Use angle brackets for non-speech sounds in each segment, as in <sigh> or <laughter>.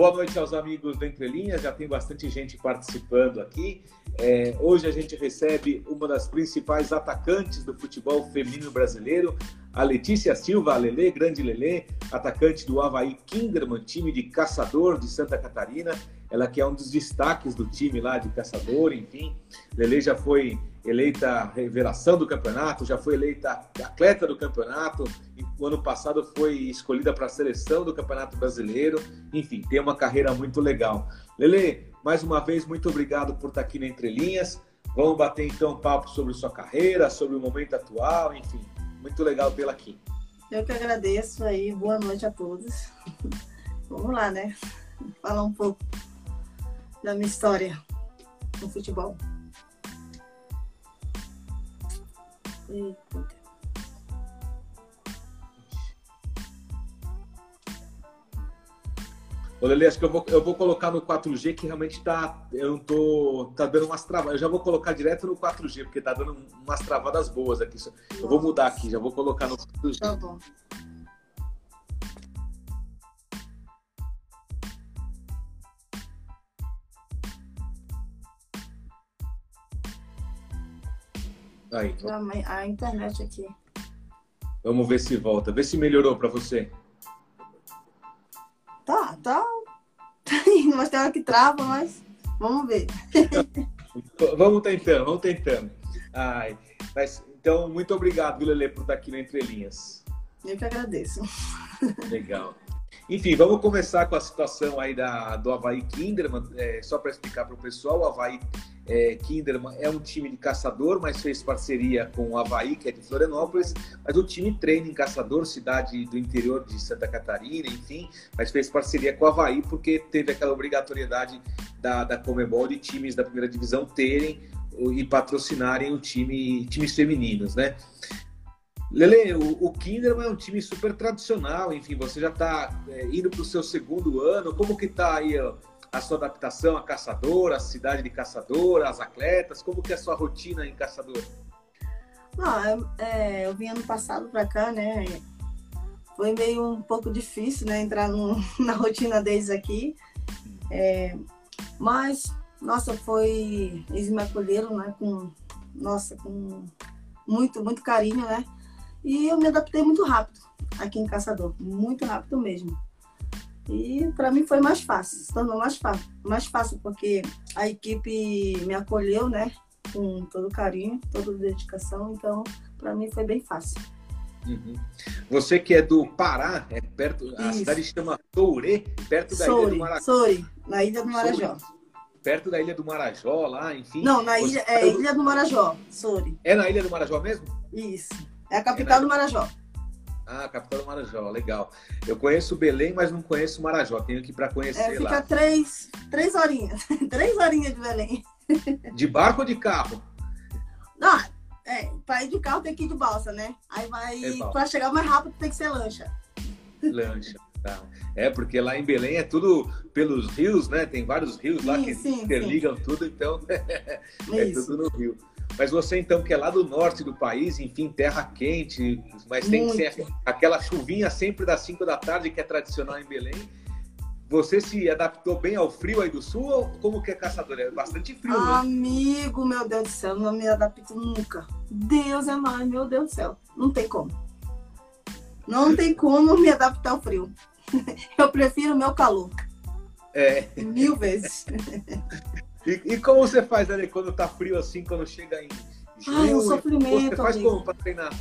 Boa noite aos amigos do Entre Linhas, já tem bastante gente participando aqui. É, hoje a gente recebe uma das principais atacantes do futebol feminino brasileiro, a Letícia Silva, a Lelê, grande Lelê, atacante do Havaí Kinderman, time de caçador de Santa Catarina. Ela que é um dos destaques do time lá de caçador, enfim. Lelê já foi eleita revelação do campeonato, já foi eleita atleta do campeonato, o ano passado foi escolhida para a seleção do Campeonato Brasileiro. Enfim, tem uma carreira muito legal. Lele, mais uma vez, muito obrigado por estar aqui na Entre Linhas. Vamos bater então um papo sobre sua carreira, sobre o momento atual, enfim. Muito legal tê-la aqui. Eu que agradeço aí, boa noite a todos. <laughs> Vamos lá, né? Falar um pouco da minha história no futebol. Eita. Ô, Lele, acho que eu vou, eu vou colocar no 4G que realmente tá. Eu não tô. tá dando umas travadas. Eu já vou colocar direto no 4G, porque tá dando umas travadas boas aqui. Eu vou mudar aqui, já vou colocar no 4G. Tá bom. Aí. A internet aqui. Vamos ver se volta. Vê se melhorou para você. Tá, tá. <laughs> Tem umas telas que trava, mas vamos ver. <laughs> vamos tentando, vamos tentando. Ai, mas, então, muito obrigado, Lele, por estar aqui no Entre Linhas. Eu que agradeço. Legal. Enfim, vamos começar com a situação aí da, do Havaí Kinderman. É, só para explicar para o pessoal, o Havaí é, Kinderman é um time de caçador, mas fez parceria com o Havaí, que é de Florianópolis. Mas o time treina em Caçador, cidade do interior de Santa Catarina, enfim. Mas fez parceria com o Havaí porque teve aquela obrigatoriedade da, da Comebol de times da primeira divisão terem e patrocinarem o time, times femininos, né? Lele, o, o Kinderman é um time super tradicional, enfim, você já está é, indo para o seu segundo ano, como que está aí ó, a sua adaptação a Caçador, a cidade de Caçador, as atletas, como que é a sua rotina em Caçador? Não, é, eu vim ano passado para cá, né, foi meio um pouco difícil, né, entrar no, <laughs> na rotina deles aqui, é, mas, nossa, foi, eles me acolheram, né, com, nossa, com muito, muito carinho, né, e eu me adaptei muito rápido aqui em Caçador, muito rápido mesmo. E para mim foi mais fácil, se tornou mais fácil, mais fácil porque a equipe me acolheu, né, com todo carinho, toda dedicação, então para mim foi bem fácil. Uhum. Você que é do Pará, é perto, a cidade chama Touré, perto da Soure, ilha do Marajó. Soure, na ilha do Marajó. Soure, perto da ilha do Marajó, lá, enfim. Não, na ilha, é ilha do Marajó, Soure. É na ilha do Marajó mesmo? Isso. É a capital é do Marajó. Ah, capital do Marajó, legal. Eu conheço Belém, mas não conheço Marajó. Tenho que ir para conhecer é, fica lá. Fica três, três horinhas. <laughs> três horinhas de Belém. De barco ou de carro? Não, é, para ir de carro tem que ir de balsa, né? Aí vai, é para chegar mais rápido tem que ser lancha. Lancha. Tá. É, porque lá em Belém é tudo pelos rios, né? Tem vários rios lá sim, que sim, interligam sim. tudo, então <laughs> é tudo no rio. Mas você, então, que é lá do norte do país, enfim, terra quente, mas tem Muito. que ser aquela chuvinha sempre das 5 da tarde, que é tradicional em Belém. Você se adaptou bem ao frio aí do sul ou como que é caçador? É bastante frio, né? Amigo, meu Deus do céu, não me adapto nunca. Deus é mais, meu Deus do céu. Não tem como. Não tem como me adaptar ao frio. <laughs> Eu prefiro o meu calor. É. Mil vezes. <laughs> E, e, como você faz, né, quando tá frio assim, quando chega em junho? Ai, é um sofrimento. Você faz amigo. como pra treinar?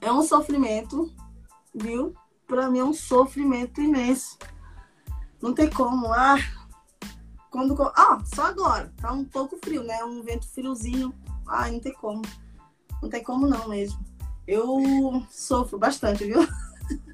É um sofrimento, viu? Pra mim é um sofrimento imenso. Não tem como. Ah, quando. Ah, só agora. Tá um pouco frio, né? Um vento friozinho. Ah, não tem como. Não tem como não mesmo. Eu sofro bastante, viu? <laughs>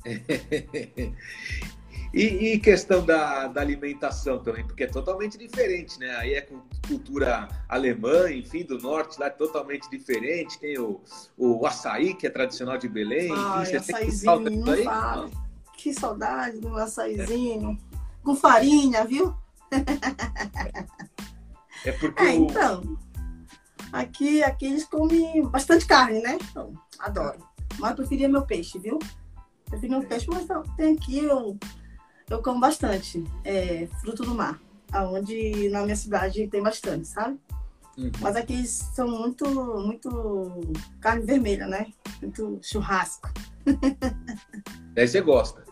<laughs> E, e, questão da, da, alimentação também, porque é totalmente diferente, né? Aí é cultura alemã, enfim, do norte, lá é totalmente diferente. Tem o, o açaí, que é tradicional de Belém. Ai, enfim, açaizinho, não aí? fala. Que saudade do açaizinho. É. Com farinha, viu? É porque. É, o... então. Aqui, aqui eles comem bastante carne, né? Então, adoro. Mas eu preferia meu peixe, viu? Eu prefiro meu peixe, mas tem aqui um eu como bastante é, fruto do mar, aonde na minha cidade tem bastante, sabe? Uhum. Mas aqui são muito, muito carne vermelha, né? Muito churrasco. <laughs> Daí você gosta?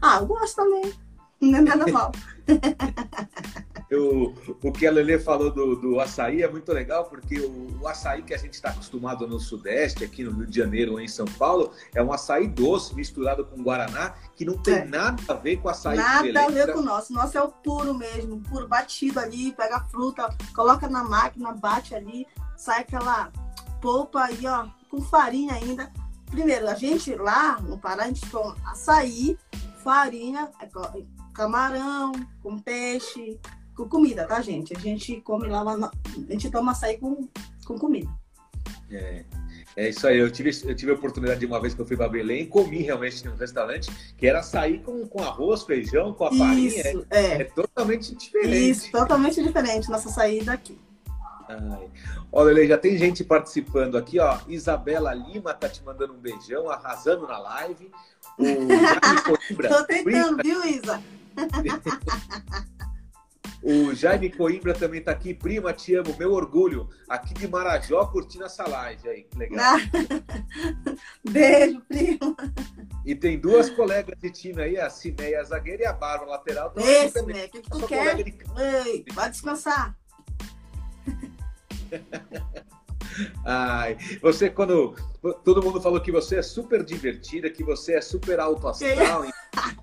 Ah, eu gosto também. Não é nada mal. <laughs> eu, o que a Lele falou do, do açaí é muito legal, porque o, o açaí que a gente está acostumado no Sudeste, aqui no Rio de Janeiro ou em São Paulo, é um açaí doce misturado com Guaraná, que não tem é. nada a ver com açaí Nada a ver com o nosso. O nosso é o puro mesmo, puro batido ali, pega a fruta, coloca na máquina, bate ali, sai aquela polpa aí, ó, com farinha ainda. Primeiro, a gente lá no Pará, a gente toma açaí, farinha, camarão, com peixe, com comida, tá, gente? A gente come lá, a gente toma açaí com, com comida. É. É isso aí, eu tive, eu tive a oportunidade de uma vez que eu fui para Belém, comi realmente num restaurante que era açaí com, com arroz, feijão, com a farinha. Isso, é, é. é totalmente diferente. Isso, totalmente diferente nossa açaí daqui. Ai. Olha, Lele, já tem gente participando aqui, ó. Isabela Lima tá te mandando um beijão, arrasando na live. O. <laughs> Tô tentando, viu, Isa? O Jaime Coimbra também está aqui. Prima, te amo, meu orgulho. Aqui de Marajó, curtindo essa live aí. Que legal. Beijo, prima. E tem duas colegas de time aí, a Cineia zagueira e a Bárbara lateral. Esse, né? O que, que tu quer? De... Ei, vai descansar. <laughs> Ai, você quando todo mundo falou que você é super divertida, que você é super alto astral,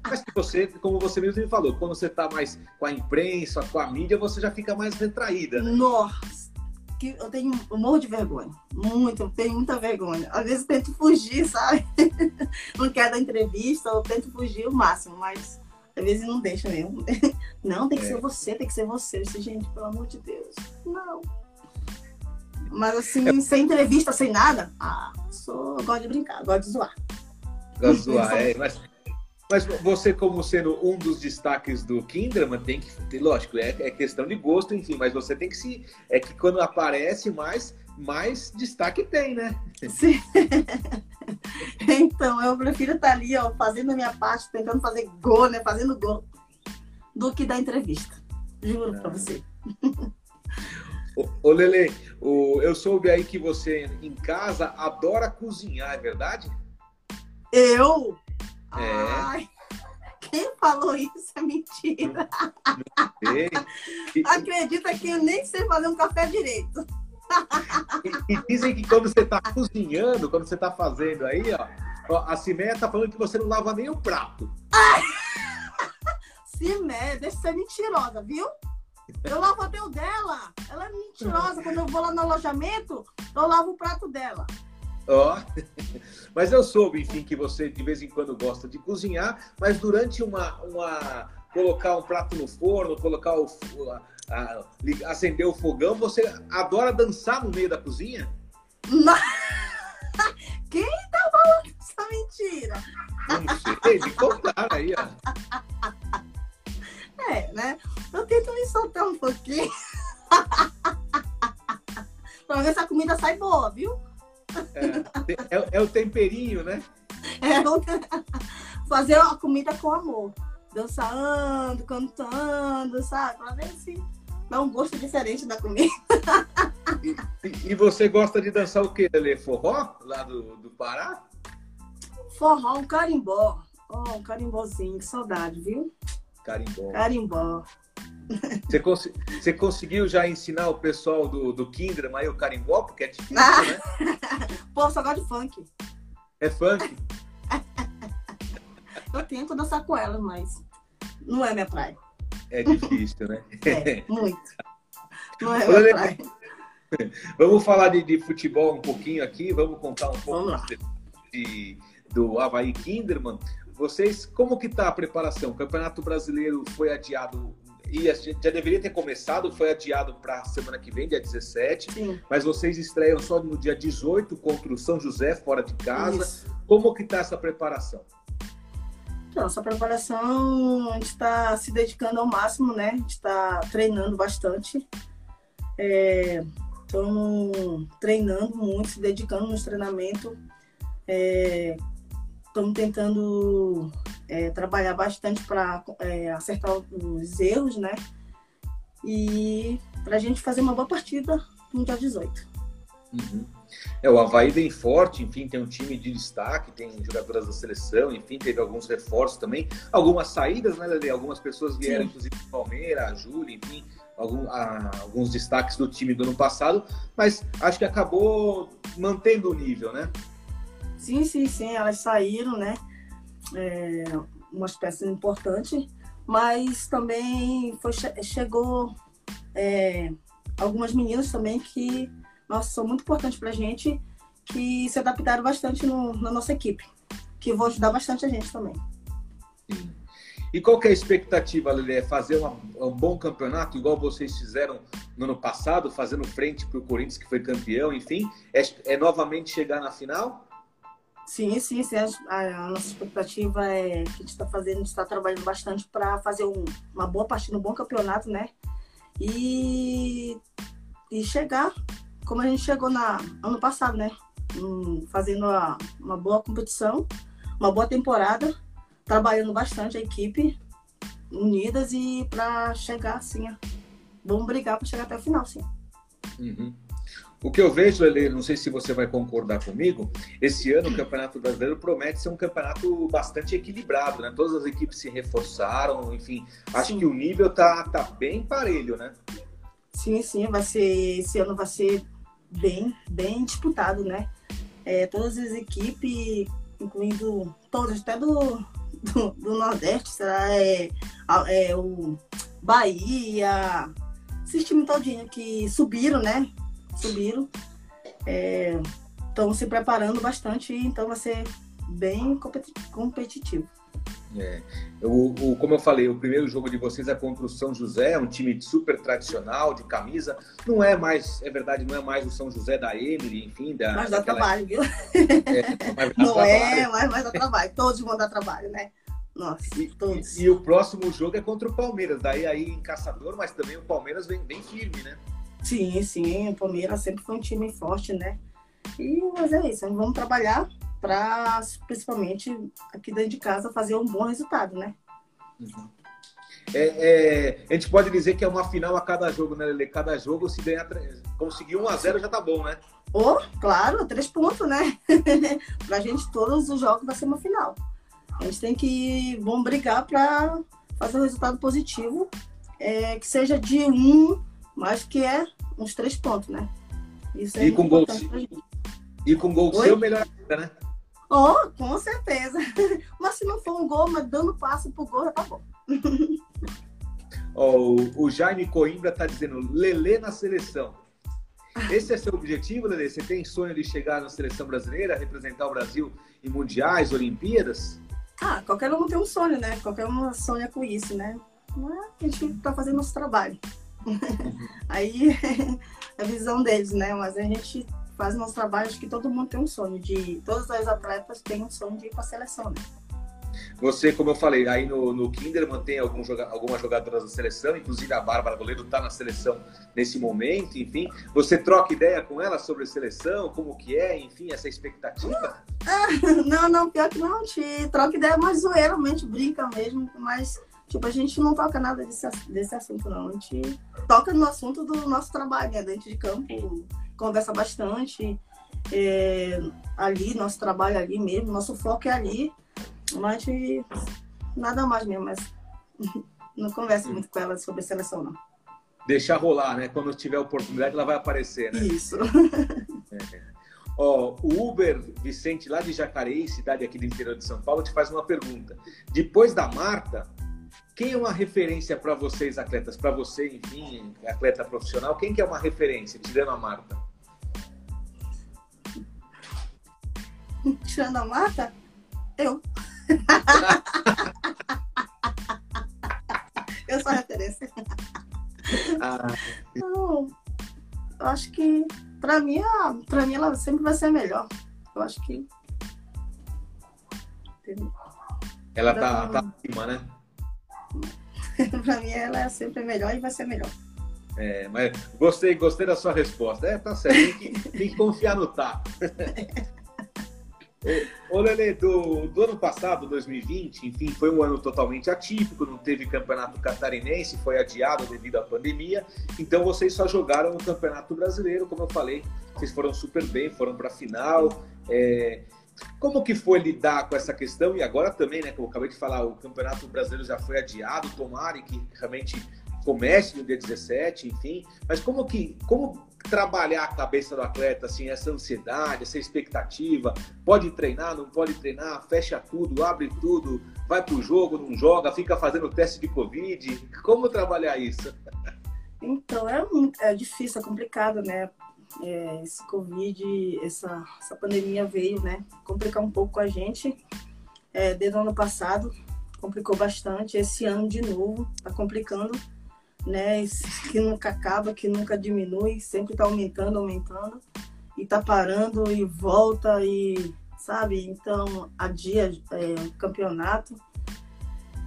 mas que você, como você mesmo me falou, quando você tá mais com a imprensa, com a mídia, você já fica mais retraída. Né? Nossa, que eu tenho um morro de vergonha, muito, eu tenho muita vergonha. Às vezes tento fugir, sabe? <laughs> Não quero dar entrevista, eu tento fugir o máximo, mas às vezes não deixa mesmo. <laughs> Não, tem que é. ser você, tem que ser você. Eu disse, gente, pelo amor de Deus, não. Mas assim, é... sem entrevista, sem nada, ah, sou, gosto de brincar, gosto de zoar. Gosto de zoar, <laughs> é. Mas, mas você, como sendo um dos destaques do Kinderman, tem que ter, lógico, é, é questão de gosto, enfim, mas você tem que se. É que quando aparece mais, mais destaque tem, né? <laughs> Sim. <laughs> então, eu prefiro estar ali, ó, fazendo a minha parte, tentando fazer gol, né? Fazendo gol, do que dar entrevista. Juro ah. pra você. Ô, Lele, eu soube aí que você em casa adora cozinhar, é verdade? Eu? É. Ai, quem falou isso é mentira. Acredita que eu nem sei fazer um café direito. E, e dizem que quando você está cozinhando, quando você está fazendo aí, ó, a Cimeia está falando que você não lava nem o prato. Ai! <laughs> Cimeia, deixa de ser mentirosa, viu? Eu lavo até o dela. Ela é mentirosa. Quando eu vou lá no alojamento, eu lavo o prato dela. Ó, oh. <laughs> mas eu soube, enfim, que você de vez em quando gosta de cozinhar, mas durante uma, uma colocar um prato no forno, colocar o a, a, acender o fogão, você adora dançar no meio da cozinha? <laughs> Quem tá falando essa mentira? Não sei, me contaram aí, ó. <laughs> É, né? Eu tento me soltar um pouquinho. <laughs> pra ver se a comida sai boa, viu? É, é, é o temperinho, né? É <laughs> fazer a comida com amor. Dançando, cantando, sabe? Pra ver se dá um gosto diferente da comida. E, e você gosta de dançar o quê, Lele? Forró? Lá do, do Pará? Forró, um carimbó. Oh, um carimbozinho, que saudade, viu? Carimbó. Carimbó. Você, cons você conseguiu já ensinar o pessoal do, do Kinder aí o carimbó? Porque é difícil, ah. né? <laughs> Pô, só gosto de funk. É funk? <laughs> Eu tento dançar com ela, mas não é minha praia. É difícil, né? <laughs> É, muito. Não é minha praia. Vamos falar de, de, futebol um pouquinho aqui, vamos contar um pouco de, do Havaí Kinderman. Vocês, como que tá a preparação? O Campeonato Brasileiro foi adiado e já deveria ter começado, foi adiado para a semana que vem, dia 17. Sim. Mas vocês estreiam só no dia 18 contra o São José, fora de casa. Isso. Como que tá essa preparação? Então, essa preparação, a gente está se dedicando ao máximo, né? A gente está treinando bastante. Estamos é, treinando muito, se dedicando nos treinamentos. É, estamos tentando é, trabalhar bastante para é, acertar os erros, né? E para a gente fazer uma boa partida no dia 18. Uhum. É, o Havaí vem forte, enfim, tem um time de destaque, tem jogadoras da seleção, enfim, teve alguns reforços também. Algumas saídas, né, Lele? Algumas pessoas vieram, Sim. inclusive, Palmeiras, a Júlia, enfim, algum, a, alguns destaques do time do ano passado, mas acho que acabou mantendo o nível, né? Sim, sim, sim, elas saíram, né? É, umas peças importantes, mas também foi, chegou é, algumas meninas também que nossa, são muito importantes para a gente, que se adaptaram bastante no, na nossa equipe, que vão ajudar bastante a gente também. E qual que é a expectativa, Lelê? É fazer uma, um bom campeonato, igual vocês fizeram no ano passado, fazendo frente para o Corinthians, que foi campeão, enfim? É, é, novamente chegar na final? Sim, sim, sim. A, nossa expectativa é que a gente está fazendo, está trabalhando bastante para fazer um, uma boa partida, um bom campeonato, né? E, e chegar como a gente chegou na ano passado, né? Um, fazendo uma, uma boa competição, uma boa temporada, trabalhando bastante a equipe, unidas e para chegar assim, vamos brigar para chegar até o final, sim. Uhum. O que eu vejo, Ele, não sei se você vai concordar comigo, esse ano o Campeonato Brasileiro promete ser um campeonato bastante equilibrado, né? Todas as equipes se reforçaram, enfim, acho sim. que o nível tá, tá bem parelho, né? Sim, sim, vai ser, esse ano vai ser bem, bem disputado, né? É, todas as equipes, incluindo todas, até do, do, do Nordeste, será é, é, o Bahia, esses times todinho que subiram, né? Subiram. Estão é, se preparando bastante, então vai ser bem competitivo. É. O, o, como eu falei, o primeiro jogo de vocês é contra o São José, um time super tradicional, de camisa. Não é mais, é verdade, não é mais o São José da Emily, enfim. Da, mas dá daquela... trabalho, viu? É, <laughs> mas não trabalho. é, mas, mas dá trabalho. Todos vão dar trabalho, né? Nossa, e, todos. E, e, o próximo jogo é contra o Palmeiras, daí aí em Caçador, mas também o Palmeiras vem bem firme, né? Sim, sim, o Palmeiras sempre foi um time forte, né? E, mas é isso, vamos trabalhar para, principalmente aqui dentro de casa, fazer um bom resultado, né? Uhum. É, é, a gente pode dizer que é uma final a cada jogo, né, Lele? Cada jogo, se ganhar, conseguir 1 a 0 já tá bom, né? Oh, claro, três pontos, né? <laughs> pra gente, todos os jogos vai ser uma final. A gente tem que vamos brigar para fazer um resultado positivo, é, que seja de um, mas que é uns três pontos, né? Isso é e com gol, e com gol seu, melhor ainda, né? Oh, com certeza. <laughs> Mas se não for um gol, mas dando passo pro gol, já tá bom. <laughs> oh, o Jaime Coimbra tá dizendo Lelê na seleção. Esse é seu objetivo, Lelê? Você tem sonho de chegar na seleção brasileira, representar o Brasil em mundiais, Olimpíadas? Ah, qualquer um tem um sonho, né? Qualquer um sonha com isso, né? a gente tá fazendo nosso trabalho. <laughs> Aí é <laughs> a visão deles, né? Mas a gente faz nosso trabalho, acho que todo mundo tem um sonho de. Todos os atletas têm um sonho de ir para a seleção, né? Você, como eu falei, aí no, no Kinderman tem algum joga, algumas jogadoras da seleção, inclusive a Bárbara Goleiro está na seleção nesse momento, enfim. Você troca ideia com ela sobre a seleção, como que é, enfim, essa expectativa? Não, <laughs> não, pior que não, gente troca ideia mais zoeira, a gente brinca mesmo, mas tipo, a gente não toca nada desse, desse assunto, não. A gente toca no assunto do nosso trabalho, né, dentro de campo conversa bastante. É, ali, nosso trabalho ali mesmo, nosso foco é ali, mas nada mais mesmo, mas <laughs> não converso muito com ela sobre seleção, não. Deixar rolar, né? Quando tiver oportunidade, ela vai aparecer, né? Isso. <laughs> É. Ó, o Uber Vicente, lá de Jacareí, cidade aqui do interior de São Paulo, te faz uma pergunta. Depois da Marta, quem é uma referência para vocês, atletas? Para você, enfim, atleta profissional, quem que é uma referência, tirando a Marta? tirando a mata, eu. <laughs> eu sou a referência. Ah. Então, eu acho que para mim, para mim ela sempre vai ser melhor. Eu acho que ela tá, tá acima, né? <laughs> para mim ela é sempre melhor e vai ser melhor. É, mas gostei, gostei da sua resposta. É, tá certo. Tem que, <laughs> tem que confiar no tato. <laughs> Ô, Lele, do, do, ano passado, 2020, enfim, foi um ano totalmente atípico, não teve campeonato catarinense, foi adiado devido à pandemia, então vocês só jogaram o Campeonato Brasileiro, como eu falei, vocês foram super bem, foram para a final. É, como que foi lidar com essa questão? E agora também, né, como eu acabei de falar, o Campeonato Brasileiro já foi adiado, tomara que realmente comece no dia 17, enfim. Mas como que como trabalhar a cabeça do atleta, assim, essa ansiedade, essa expectativa? Pode treinar, não pode treinar? Fecha tudo, abre tudo, vai pro jogo, não joga, fica fazendo teste de Covid. Como trabalhar isso? Então, é, é difícil, é complicado, né? É, esse Covid, essa, essa pandemia veio, né, complicar um pouco a gente. É, desde o ano passado, complicou bastante. Esse ano, de novo, está complicando, né, que nunca acaba, que nunca diminui, sempre está aumentando, aumentando. E está parando e volta e, sabe, então, a dia é, campeonato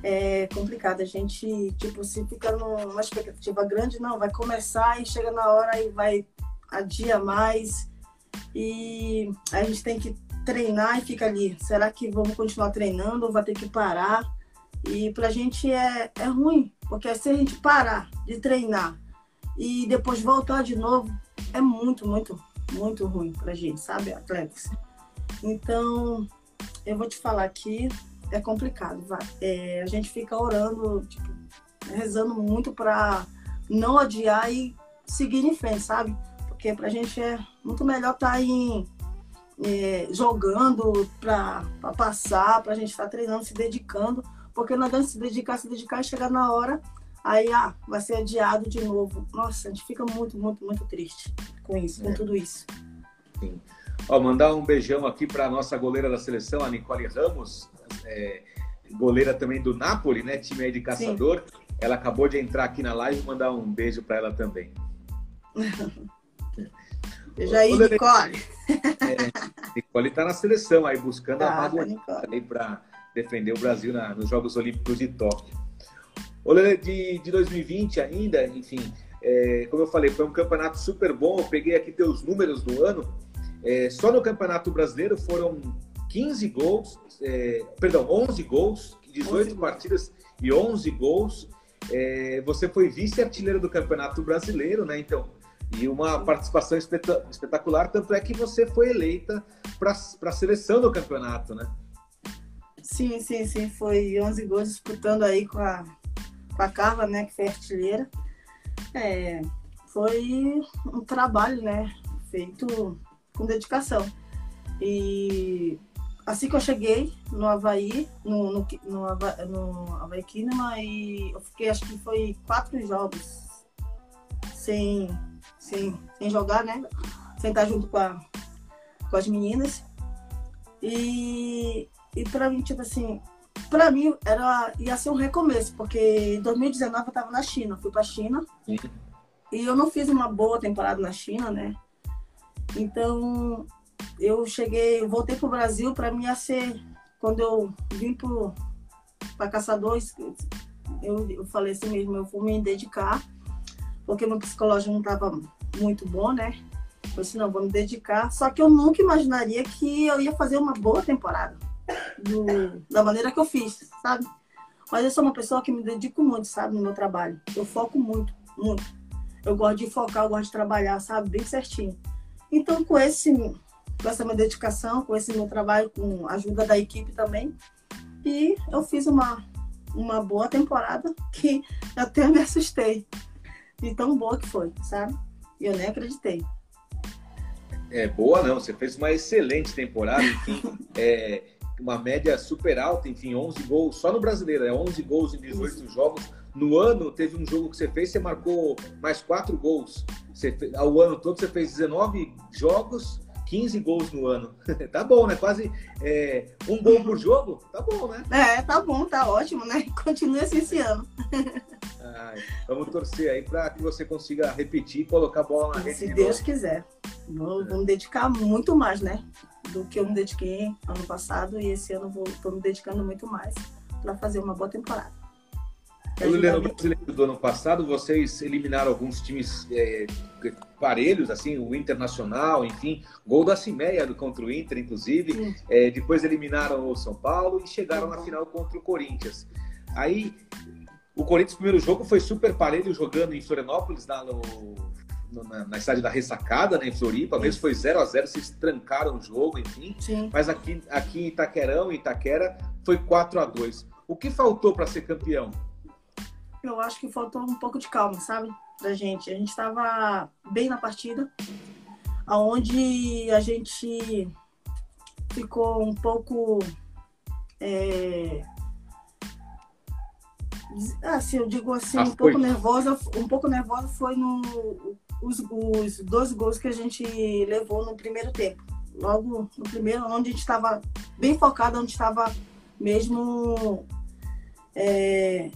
é complicado. A gente, tipo, se fica numa expectativa grande, não, vai começar e chega na hora e vai adia mais e a gente tem que treinar e fica ali. Será que vamos continuar treinando ou vai ter que parar? E pra gente é, é ruim, porque se a gente parar de treinar e depois voltar de novo, é muito, muito, muito ruim pra gente, sabe, atletas? Então, eu vou te falar aqui, é complicado. É, a gente fica orando, tipo, rezando muito para não adiar e seguir em frente, sabe? Porque para a gente é muito melhor estar tá aí é, jogando para passar, para a gente estar tá treinando, se dedicando, porque não adianta se dedicar, se dedicar e chegar na hora, aí ah, vai ser adiado de novo. Nossa, a gente fica muito, muito, muito triste com isso, é. com tudo isso. Sim. Ó, mandar um beijão aqui para a nossa goleira da seleção, a Nicole Ramos, é, goleira também do Napoli, né? Time aí de caçador. Sim. Ela acabou de entrar aqui na live, mandar um beijo para ela também. <laughs> Veja aí, Nicole. É, Nicole está na seleção aí, buscando ah, a vaga para defender o Brasil na, nos Jogos Olímpicos de Tóquio. Olha, de, de 2020 ainda, enfim, é, como eu falei, foi um campeonato super bom. Eu peguei aqui teus números do ano. É, só no Campeonato Brasileiro foram 15 gols, é, perdão, 11 gols, 18 11 partidas e 11 gols. É, você foi vice-artilheiro do Campeonato Brasileiro, né? Então, e uma participação espetacular, tanto é que você foi eleita para a seleção do campeonato, né? Sim, sim, sim. Foi 11 gols disputando aí com a, com a Carla, né, que foi artilheira. É, foi um trabalho, né, feito com dedicação. E assim que eu cheguei no Havaí, no, no, no, Havaí, no Havaí Kinema, e eu fiquei, acho que foi quatro jogos sem sem, sem jogar, né? Sem estar junto com, a, com as meninas. E, e para mim, tipo assim, para mim era, ia ser um recomeço, porque em 2019 eu estava na China, fui para a China. Sim. E eu não fiz uma boa temporada na China, né? Então, eu cheguei, voltei pro Brasil, para mim ia ser, quando eu vim para Caçadores, eu, eu falei assim mesmo, eu vou me dedicar porque meu psicológico não estava muito bom, né? Eu disse, não, vou me dedicar. Só que eu nunca imaginaria que eu ia fazer uma boa temporada do, da maneira que eu fiz, sabe? Mas eu sou uma pessoa que me dedico muito, sabe, no meu trabalho. Eu foco muito, muito. Eu gosto de focar, eu gosto de trabalhar, sabe, bem certinho. Então, com esse, com essa minha dedicação, com esse meu trabalho, com a ajuda da equipe também, e eu fiz uma, uma boa temporada que <laughs> até me assustei de tão boa que foi, sabe? E eu nem acreditei. É, boa não, você fez uma excelente temporada, enfim, é, uma média super alta, enfim, 11 gols, só no brasileiro, é 11 gols em 18 Isso. jogos. No ano, teve um jogo que você fez, você marcou mais 4 gols. Você, ao ano todo, você fez 19 jogos, 15 gols no ano. <laughs> tá bom, né? Quase é, um gol por jogo. Tá bom, né? É, tá bom, tá ótimo, né? <laughs> Continua assim esse ano. Ai, vamos torcer aí para que você consiga repetir e colocar a bola na rede. Se Deus novo. quiser. Vou, vou, me dedicar muito mais, né? Do que eu me dediquei ano passado e esse ano vou, tô me dedicando muito mais para fazer uma boa temporada. No Brasileiro do ano passado, vocês eliminaram alguns times é, parelhos, assim, o Internacional, enfim, gol da Cimeia contra o Inter, inclusive. É, depois eliminaram o São Paulo e chegaram na final contra o Corinthians. Aí, o Corinthians, primeiro jogo, foi super parelho jogando em Florianópolis, lá no, na, na estádio da Ressacada, né, em Floripa. Mesmo foi 0 a 0 vocês trancaram o jogo, enfim. Sim. Mas aqui, aqui em Itaquerão, em Itaquera, foi 4 a 2 O que faltou para ser campeão? Eu acho que faltou um pouco de calma, sabe? Da gente. A gente estava bem na partida, aonde a gente ficou um pouco. É... Assim, eu digo assim, ah, um pouco nervosa. Um pouco nervosa foi no, os, os 12 gols que a gente levou no primeiro tempo. Logo no primeiro, onde a gente estava bem focado, onde estava mesmo. É,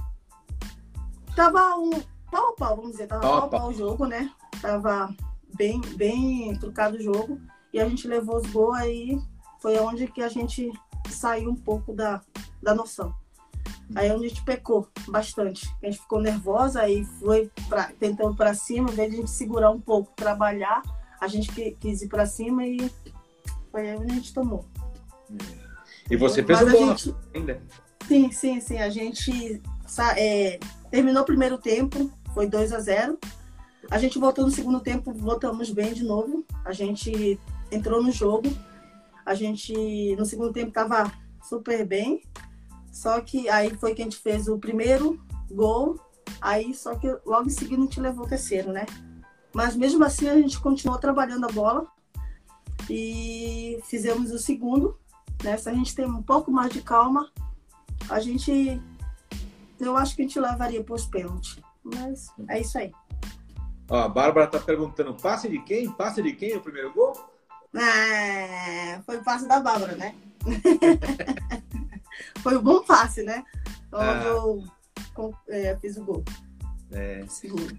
Tava um pau a pau, vamos dizer, tava pau a pau o jogo, né? Tava bem, bem trucado o jogo. E a gente levou os gols aí, foi onde que a gente saiu um pouco da, da noção. Aí é onde a gente pecou bastante. A gente ficou nervosa, aí foi pra, tentando para cima, ao invés de a gente segurar um pouco, trabalhar, a gente quis ir para cima e foi aí onde a gente tomou. E você fez o gol gente... ainda? Sim, sim, sim. A gente é, terminou o primeiro tempo, foi 2 a 0 A gente voltou no segundo tempo, voltamos bem de novo. A gente entrou no jogo. A gente, no segundo tempo, estava super bem. Só que aí foi que a gente fez o primeiro gol. Aí, só que logo em seguida a gente levou o terceiro, né? Mas mesmo assim a gente continuou trabalhando a bola e fizemos o segundo. Né? Se a gente tem um pouco mais de calma, a gente eu acho que a gente levaria para os pênaltis. Mas é isso aí. Ó, a Bárbara tá perguntando: passe de quem? Passe de quem o primeiro gol? Ah, foi o passe da Bárbara, né? <laughs> foi um bom passe, né? ah. eu é, fiz o gol. É. Seguro.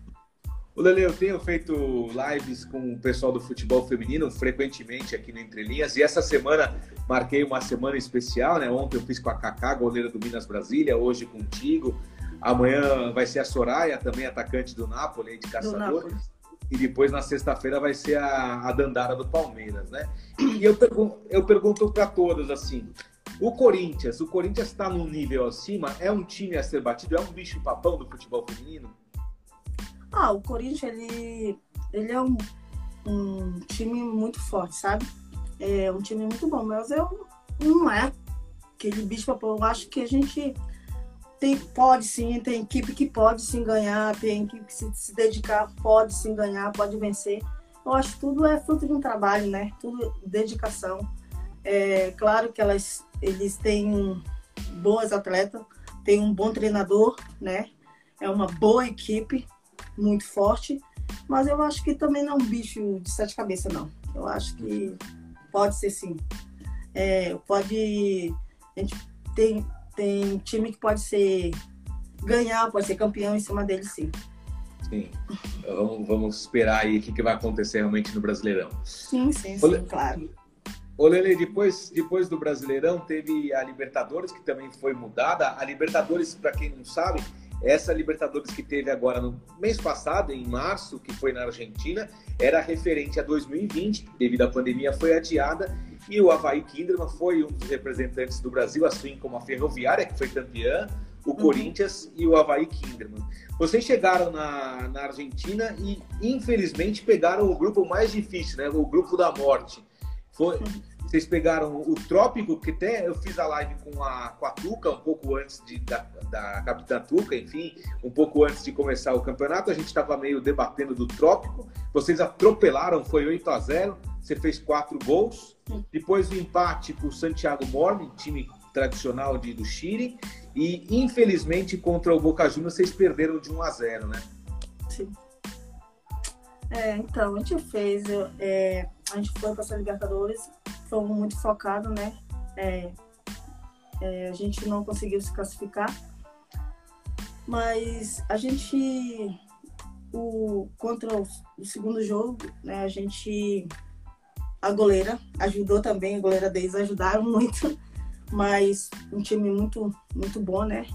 O Lele, eu tenho feito lives com o pessoal do futebol feminino frequentemente aqui no Entre Linhas e essa semana marquei uma semana especial, né? Ontem eu fiz com a Kaká, goleira do Minas Brasília, hoje contigo. Amanhã vai ser a Soraya, também atacante do Napoli, de caçador. E depois na sexta-feira vai ser a, a, Dandara do Palmeiras, né? E eu, pergun eu pergunto para todas assim: o Corinthians, o Corinthians está num nível acima? É um time a ser batido? É um bicho papão do futebol feminino? Ah, o Corinthians, ele, ele é um, um time muito forte, sabe? É um time muito bom, mas eu, não é aquele bicho papão. Eu acho que a gente tem, pode sim, tem equipe que pode sim ganhar, tem equipe que se, se dedicar, pode sim ganhar, pode vencer. Eu acho que tudo é fruto de um trabalho, né? Tudo dedicação. É claro que elas, eles têm boas atletas, tem um bom treinador, né? É uma boa equipe, muito forte, mas eu acho que também não é um bicho de sete cabeças, não. Eu acho que pode ser sim. É, pode. A gente tem, tem time que pode ser ganhar, pode ser campeão em cima dele, sim. Sim. Vamos, vamos esperar aí o que, que vai acontecer realmente no Brasileirão. Sim, sim, sim, claro. Ô Lele, depois, depois do Brasileirão teve a Libertadores, que também foi mudada. A Libertadores, para quem não sabe, essa Libertadores que teve agora no mês passado, em março, que foi na Argentina, era referente a 2020, devido à pandemia foi adiada, e o Havaí Kinderman foi um dos representantes do Brasil, assim como a Ferroviária, que foi campeã, o uhum. Corinthians e o Havaí Kinderman. Vocês chegaram na, na Argentina e, infelizmente, pegaram o grupo mais difícil, né? o grupo da morte. Foi, vocês pegaram o Trópico, que até eu fiz a live com a, com a Tuca, um pouco antes de, da, da Capitã Tuca, enfim, um pouco antes de começar o campeonato. A gente estava meio debatendo do Trópico. Vocês atropelaram, foi 8 a 0 Você fez quatro gols. Depois o empate com o Santiago Morning, time tradicional de, do Chile. E, infelizmente, contra o Boca Juniors, vocês perderam de 1 a 0 né? Sim. É, então, a gente fez, é, a gente foi para essa Libertadores fomos muito focados, né? É, é, a gente não conseguiu se classificar, mas a gente, o, contra o, o segundo jogo, né? A gente, a goleira ajudou também, a goleira deles ajudaram muito, <laughs> mas um time muito, muito bom, né?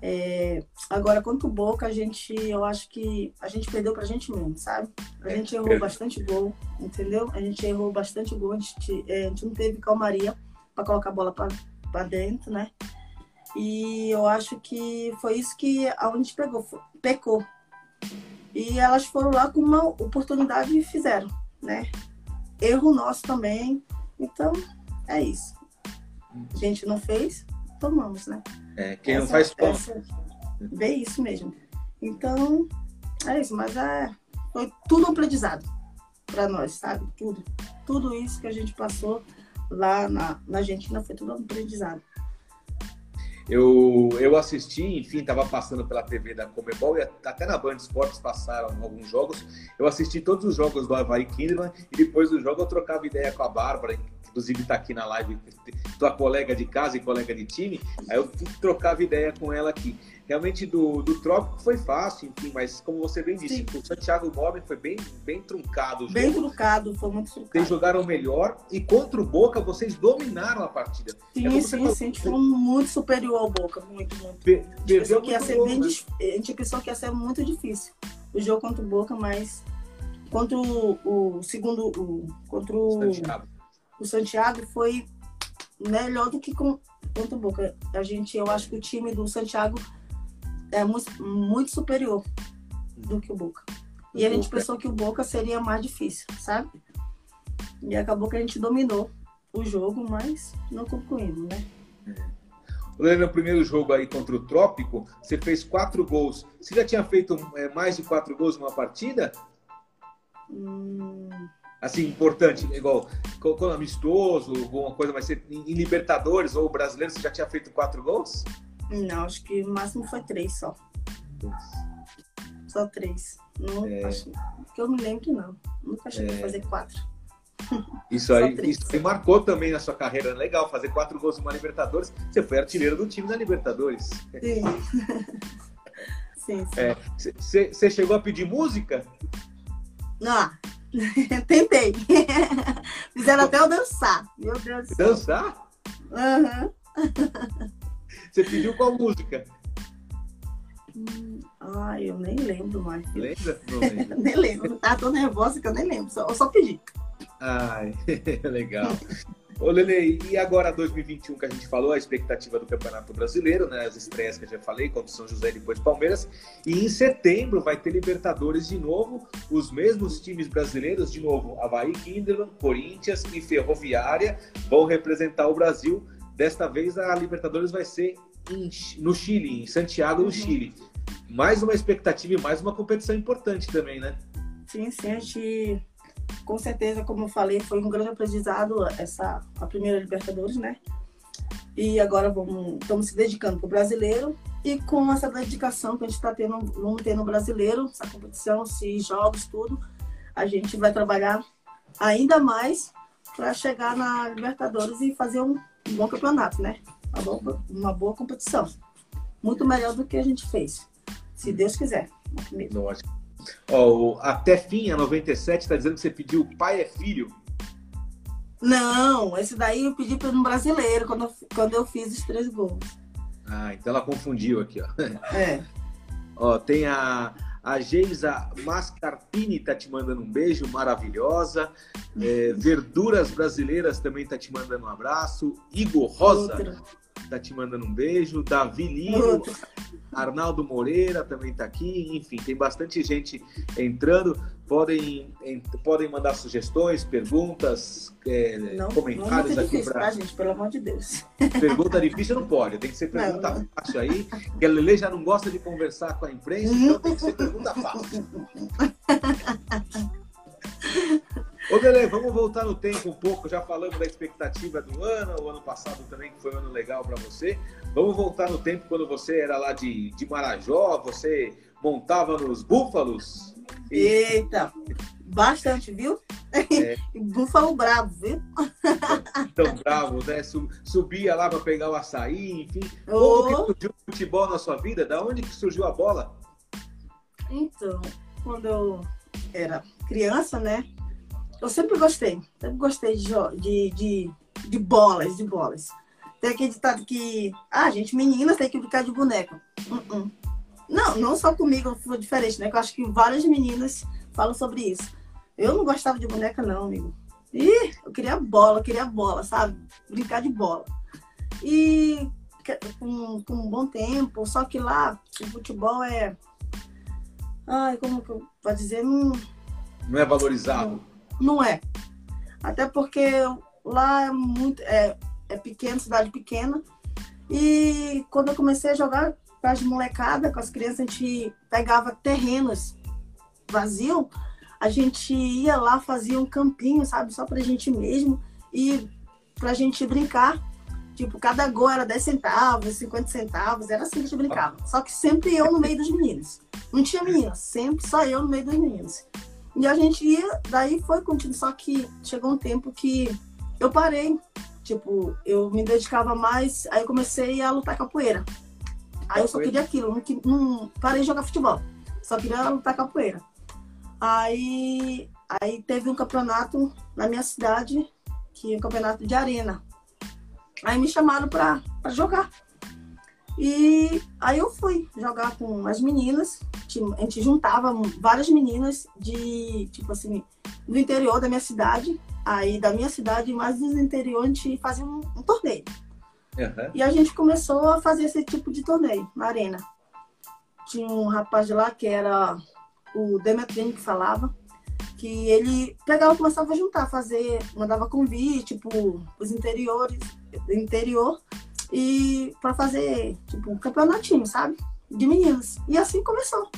É, agora, quanto o Boca, a gente, eu acho que a gente perdeu pra gente mesmo, sabe? A gente errou bastante gol, entendeu? A gente errou bastante gol, a gente, é, a gente não teve calmaria para colocar a bola para dentro, né? E eu acho que foi isso que a gente pegou, pecou. E elas foram lá com uma oportunidade e fizeram, né? Erro nosso também. Então, é isso. A gente não fez, tomamos, né? É, quem essa, não faz ponto. bem isso mesmo. Então, é isso, mas é, foi tudo um aprendizado para nós, sabe? Tudo. Tudo isso que a gente passou lá na, na Argentina foi tudo um aprendizado. Eu, eu assisti, enfim, estava passando pela TV da Comebol e até na Band Esportes passaram alguns jogos. Eu assisti todos os jogos do Havaí Kinderman e depois do jogo eu trocava ideia com a Bárbara, inclusive está aqui na live, tua colega de casa e colega de time. Aí eu trocava ideia com ela aqui realmente do, do Trópico foi fácil, enfim, mas como você bem disse, Sim. o Santiago Moblin foi bem, bem truncado. Bem truncado, foi muito truncado. Vocês jogaram melhor e contra o Boca vocês dominaram a partida. Sim, é sim, sim, a gente foi muito superior ao Boca, muito, muito. Per a, gente pensou que ia ser bem, né? a gente pensou que ia ser muito difícil o jogo contra o Boca, mas contra o, o segundo, o, contra o Santiago. O Santiago foi melhor do que com, contra o Boca. A gente, eu acho que o time do Santiago é muito, muito superior do que o Boca. E a gente pensou que o Boca seria mais difícil, sabe? E acabou que a gente dominou o jogo, mas não concluímos, né? Olhando no primeiro jogo aí contra o Trópico, você fez quatro gols. Você já tinha feito é, mais de quatro gols numa partida? Hum... Assim, importante, igual quando amistoso, alguma coisa, mas você, em Libertadores ou brasileiro, você já tinha feito quatro gols? Não, acho que o máximo foi três só. Só três. Não, é... acho que eu me lembro não. Nunca cheguei é... a fazer quatro. Isso aí, <laughs> isso aí marcou também na sua carreira. Legal, fazer quatro gols numa Libertadores. Você foi artilheiro do time da Libertadores. Sim. <laughs> sim, sim. Você é, chegou a pedir música? Não, <laughs> tentei. <laughs> Fizeram até eu dançar. Meu Deus. Dançar? Aham. Uhum. <laughs> Você pediu qual música? Hum, ai, eu nem lembro mais. Lembra? Nem lembro. Ah, tô nervosa que eu nem lembro. Só, eu só pedi. Ai, legal. Ô, Lele, e agora 2021 que a gente falou, a expectativa do Campeonato Brasileiro, né? As estreias que eu já falei, contra São José e depois Palmeiras. E em setembro vai ter Libertadores de novo, os mesmos times brasileiros, de novo, Havaí Kinderman, Corinthians e Ferroviária vão representar o Brasil Desta vez a Libertadores vai ser em, no Chile, em Santiago, no uhum. Chile. Mais uma expectativa e mais uma competição importante também, né? Sim, sim, a gente, com certeza, como eu falei, foi um grande aprendizado essa a primeira Libertadores, né? E agora vamos, estamos se dedicando para o brasileiro e com essa dedicação que a gente está tendo, vamos ter no brasileiro, essa competição, esses jogos, tudo, a gente vai trabalhar ainda mais para chegar na Libertadores e fazer um bom campeonato, né? Uma boa, uma boa competição. Muito melhor do que a gente fez. Se Deus quiser. Lógico. Oh, até fim, a 97 está dizendo que você pediu pai é filho. Não, esse daí eu pedi para um brasileiro quando eu, quando eu fiz os três gols. Ah, então ela confundiu aqui, ó. É. <laughs> ó, tem a, a Geisa Mascarpini tá te mandando um beijo, maravilhosa. É, Verduras Brasileiras também tá te mandando um abraço. Igor Rosa Outra. Tá te mandando um beijo. Davi Lino, Arnaldo Moreira também tá aqui. Enfim, tem bastante gente entrando. Podem, podem mandar sugestões, perguntas, é, não, comentários não é aqui para gente, pelo amor de Deus. Pergunta difícil não pode, tem que ser pergunta não, fácil aí. Que a Lele já não gosta de conversar com a imprensa, então tem que ser pergunta fácil. <laughs> Ô, Lele, vamos voltar no tempo um pouco. Já falamos da expectativa do ano, o ano passado também, que foi um ano legal para você. Vamos voltar no tempo quando você era lá de, de Marajó, você montava nos búfalos. Eita, bastante, viu? É. <laughs> Búfalo bravo, viu? Tão bravo, né? Subia lá para pegar o açaí, enfim. Oh. Como surgiu o futebol na sua vida? Da onde que surgiu a bola? Então, quando eu era criança, né? Eu sempre gostei, sempre gostei de, de, de, de bolas, de bolas. tem aquele ditado que, ah, gente, meninas tem que brincar de boneca. Uh -uh. Não, não só comigo foi diferente, né? Que eu acho que várias meninas falam sobre isso. Eu não gostava de boneca, não, amigo. Ih, eu queria bola, eu queria bola, sabe? Brincar de bola. E com, com um bom tempo, só que lá o futebol é. Ai, como que eu vou dizer? Não, não é valorizado? Não, é. Até porque lá é muito. É, é pequeno, cidade pequena. E quando eu comecei a jogar com as molecadas, com as crianças, a gente pegava terrenos vazios, a gente ia lá, fazia um campinho, sabe, só pra gente mesmo, e pra gente brincar. Tipo, cada gol era 10 centavos, 50 centavos, era assim que a gente brincava. Só que sempre eu no meio dos meninos. Não tinha menina, sempre só eu no meio dos meninos. E a gente ia, daí foi contigo, só que chegou um tempo que eu parei. Tipo, eu me dedicava mais, aí eu comecei a lutar capoeira. Aí eu só queria aquilo, não, não parei de jogar futebol. Só queria lutar capoeira. Aí, aí teve um campeonato na minha cidade, que é um campeonato de arena. Aí me chamaram para jogar. E aí eu fui jogar com as meninas. A gente juntava várias meninas de, tipo assim, do interior da minha cidade. Aí da minha cidade, mais do interior, a gente fazia um, um torneio. Uhum. E a gente começou a fazer esse tipo de torneio na arena. Tinha um rapaz lá que era o Demetrino que falava que ele pegava, começava a juntar, fazer, mandava convite, tipo, os interiores, interior, e para fazer, tipo, um campeonatinho, sabe? De meninas. E assim começou.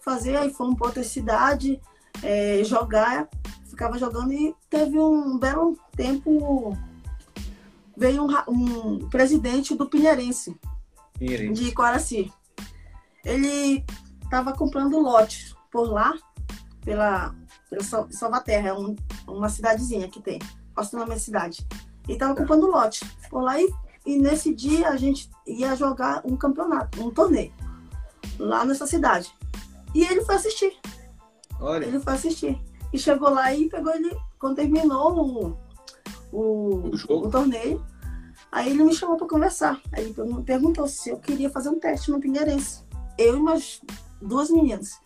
Fazer, aí fomos para outra cidade, é, jogar, ficava jogando e teve um belo tempo. Veio um, um presidente do Pinheirense, Pinheirense. de Coraci. Ele estava comprando lotes por lá, pela Salvaterra, é um, uma cidadezinha que tem, posso na minha cidade. E tava ocupando lote. Por lá e, e nesse dia a gente ia jogar um campeonato, um torneio, lá nessa cidade. E ele foi assistir. Olha. Ele foi assistir. E chegou lá e pegou ele, quando terminou o, o, o, o torneio, aí ele me chamou para conversar. Aí ele perguntou se eu queria fazer um teste no Pinheirense. Eu e umas duas meninas.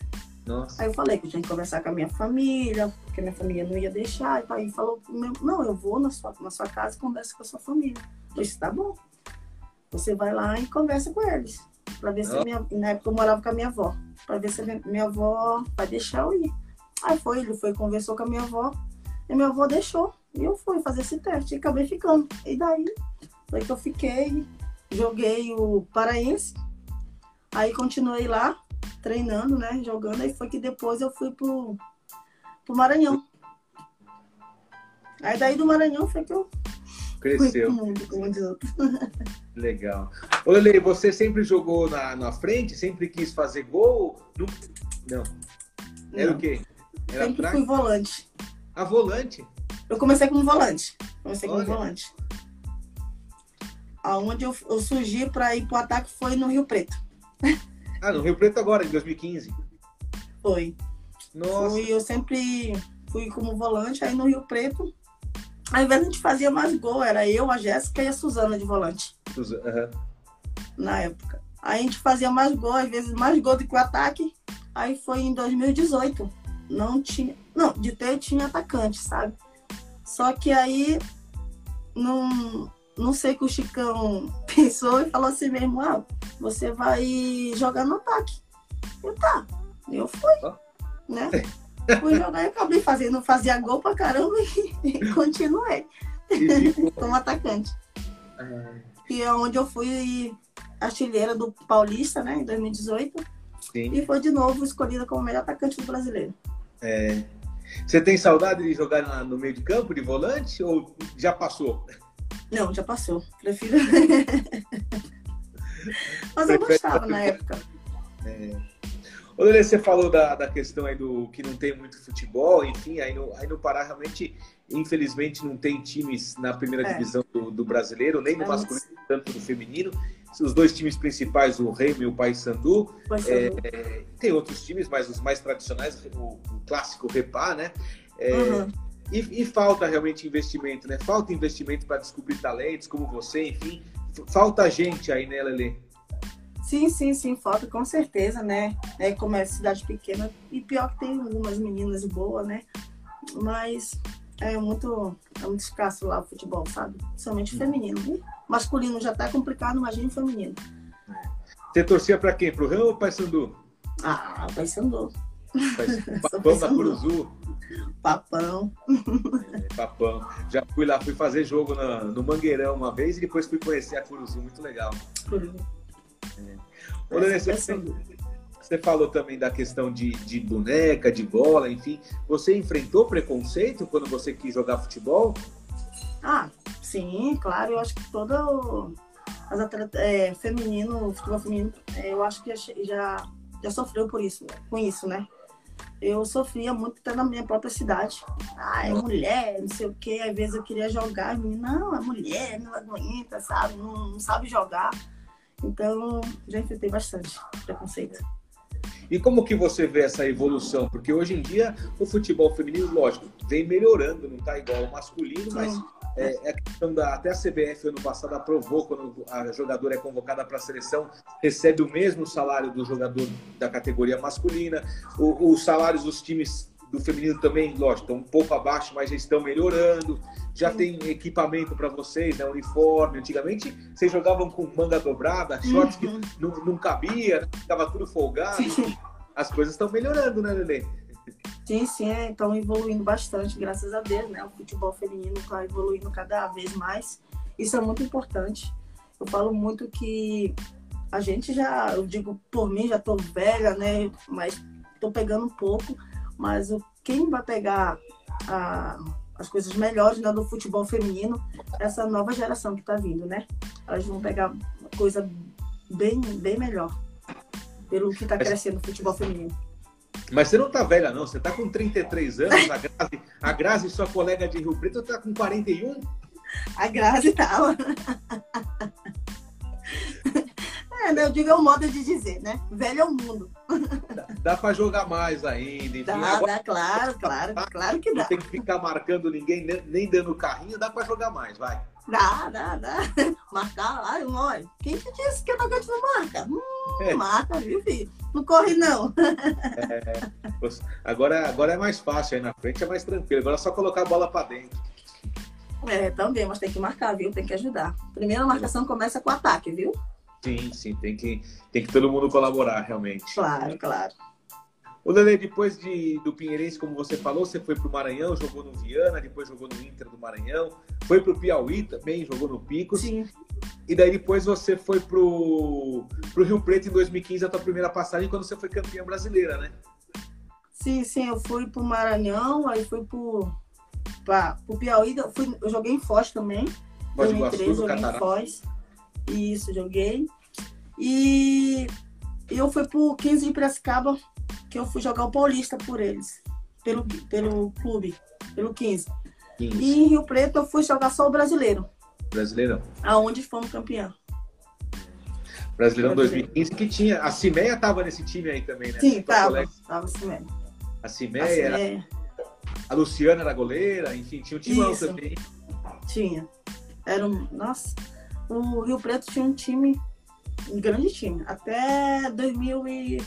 Nossa. Aí eu falei que eu tinha que conversar com a minha família, porque a minha família não ia deixar. Aí falou, não, eu vou na sua, na sua casa e converso com a sua família. Eu disse, tá bom. Você vai lá e conversa com eles. Pra ver se minha, na época eu morava com a minha avó. Pra ver se minha avó vai deixar eu ir. Aí foi, ele foi, conversou com a minha avó. E minha avó deixou. E eu fui fazer esse teste e acabei ficando. E daí foi que eu fiquei, joguei o paraense. Aí continuei lá, treinando, né? Jogando. Aí foi que depois eu fui pro, pro Maranhão. Aí daí do Maranhão foi que eu cresceu. Mundo, como diz outro. <laughs> Legal. Lele, você sempre jogou na, na frente? Sempre quis fazer gol? Não. Era Não. o quê? Era sempre fui volante. A volante? Eu comecei como volante. Comecei como Olha. volante. Aonde eu, eu surgi para ir pro ataque foi no Rio Preto. Ah, no Rio Preto agora, em 2015. Foi. Nossa. Fui, eu sempre fui como volante, aí no Rio Preto, ao invés de a gente fazia mais gol, era eu, a Jéssica e a Suzana de volante. Uhum. Na época. Aí a gente fazia mais gol, às vezes mais gol do que o ataque. Aí foi em 2018. Não tinha. Não, de ter tinha atacante, sabe? Só que aí não não sei que o Chicão <laughs> pensou e falou assim mesmo, ah, você vai jogar no ataque. Eu tá, eu fui, né? <laughs> Fui jogar e acabei fazendo, fazia gol pra caramba e, continuei <laughs> como atacante. Ah. E é onde eu fui artilheira do Paulista, né, em 2018. Sim. E foi de novo escolhida como melhor atacante do brasileiro. É. Você tem saudade de jogar no meio de campo, de volante, ou já passou? Não, já passou. Prefiro. <laughs> Mas eu gostava na época. É. Ô, Lelê, você falou da, da questão aí do que não tem muito futebol, enfim, aí no, aí no Pará realmente, infelizmente, não tem times na primeira é. divisão do, do, brasileiro, nem no é masculino, tanto no feminino. Os dois times principais, o Remo e o Paysandu. É, tem outros times, mas os mais tradicionais, o, o clássico Repá, né? É, uhum. E, e, falta realmente investimento, né? Falta investimento para descobrir talentos como você, enfim. falta gente aí, né, Lele? Sim, sim, sim, falta com certeza, né? É, como é cidade pequena, e pior que tem algumas meninas boas, né? Mas é muito, é muito escasso lá o futebol, sabe? Somente feminino. E masculino já tá complicado, imagina feminino. Você torcia para quem? Pro Ramo ou Paysandu? Ah, Paysandu. <laughs> Papão da Curuzu. Papão. É, papão. Já fui lá, fui fazer jogo na, no Mangueirão uma vez e depois fui conhecer a Curuzu. Muito legal. Curuzu. É. Ô, você, você falou também da questão de, de boneca, de bola, enfim. Você enfrentou preconceito quando você quis jogar futebol? Ah, sim, claro. Eu acho que todo as atletas, é, feminino, futebol feminino, é, eu acho que já, já, já sofreu por isso, com isso, né? eu sofria muito até na minha própria cidade. Ah, é mulher, não sei o quê. Às vezes eu queria jogar, e não, é mulher, não aguenta, sabe? Não, não, sabe jogar. Então, já enfrentei bastante preconceito. E como que você vê essa evolução? Porque hoje em dia o futebol feminino, lógico, vem melhorando, não está igual ao masculino, mas é, é, a questão da. Até a CBF ano passado aprovou quando a jogadora é convocada para a seleção, recebe o mesmo salário do jogador da categoria masculina. O, os salários dos times do feminino também, lógico, estão um pouco abaixo, mas já estão melhorando. Já Sim. tem equipamento para vocês, né? Uniforme. Antigamente vocês jogavam com manga dobrada, shorts uhum. que não, não cabia, ficava tudo folgado. Sim. As coisas estão melhorando, né, Lelê? Sim, sim, estão é, evoluindo bastante, graças a Deus, né? O futebol feminino está evoluindo cada vez mais. Isso é muito importante. Eu falo muito que a gente já, eu digo por mim, já estou velha, né? Mas estou pegando um pouco. Mas o, quem vai pegar a, as coisas melhores né, do futebol feminino, essa nova geração que está vindo, né? Elas vão pegar uma coisa bem, bem melhor pelo que está crescendo o futebol feminino. Mas você não tá velha, não. Você tá com 33 anos. A Grazi, a Grazi sua colega de Rio Preto, tá com 41? A Grazi tava. É, né, eu digo é um modo de dizer, né? Velho é o mundo. Dá, dá para jogar mais ainda. Enfim, dá, agora, dá, claro, claro, claro que dá. Não tem que ficar marcando ninguém, nem dando carrinho, dá para jogar mais, vai. Dá, dá, dá. <laughs> Marcar, ai, olha, quem te disse que o atacante não marca? Hum, é. Marca, viu, filho? Não corre, não. É, agora, agora é mais fácil, aí na frente é mais tranquilo. Agora é só colocar a bola para dentro. É, também, mas tem que marcar, viu? Tem que ajudar. Primeira marcação começa com o ataque, viu? Sim, sim, tem que, tem que todo mundo colaborar, realmente. Claro, claro. O Lele, depois de, do Pinheirense, como você falou, você foi para o Maranhão, jogou no Viana, depois jogou no Inter do Maranhão, foi para o Piauí também, jogou no Picos. Sim. E daí depois você foi para o Rio Preto em 2015, a tua primeira passagem, quando você foi campeã brasileira, né? Sim, sim, eu fui para o Maranhão, aí fui para o Piauí, eu, fui, eu joguei em Foz também. Foz do Iguaçu, 2013, joguei em Foz. Isso, joguei. E eu fui para o 15 de Piracicaba, que eu fui jogar o Paulista por eles, pelo, pelo clube, pelo 15. 15. E em Rio Preto eu fui jogar só o brasileiro. Brasileirão. Aonde fomos campeão. Brasileirão 2015, que tinha. A Cimeia tava nesse time aí também, né? Sim, tava. Tava a Cimeia. A Cimeia, era. A Luciana era goleira, enfim, tinha um timão Isso. também. Tinha. Era um. Nossa. O Rio Preto tinha um time. Um grande time. Até 2000 e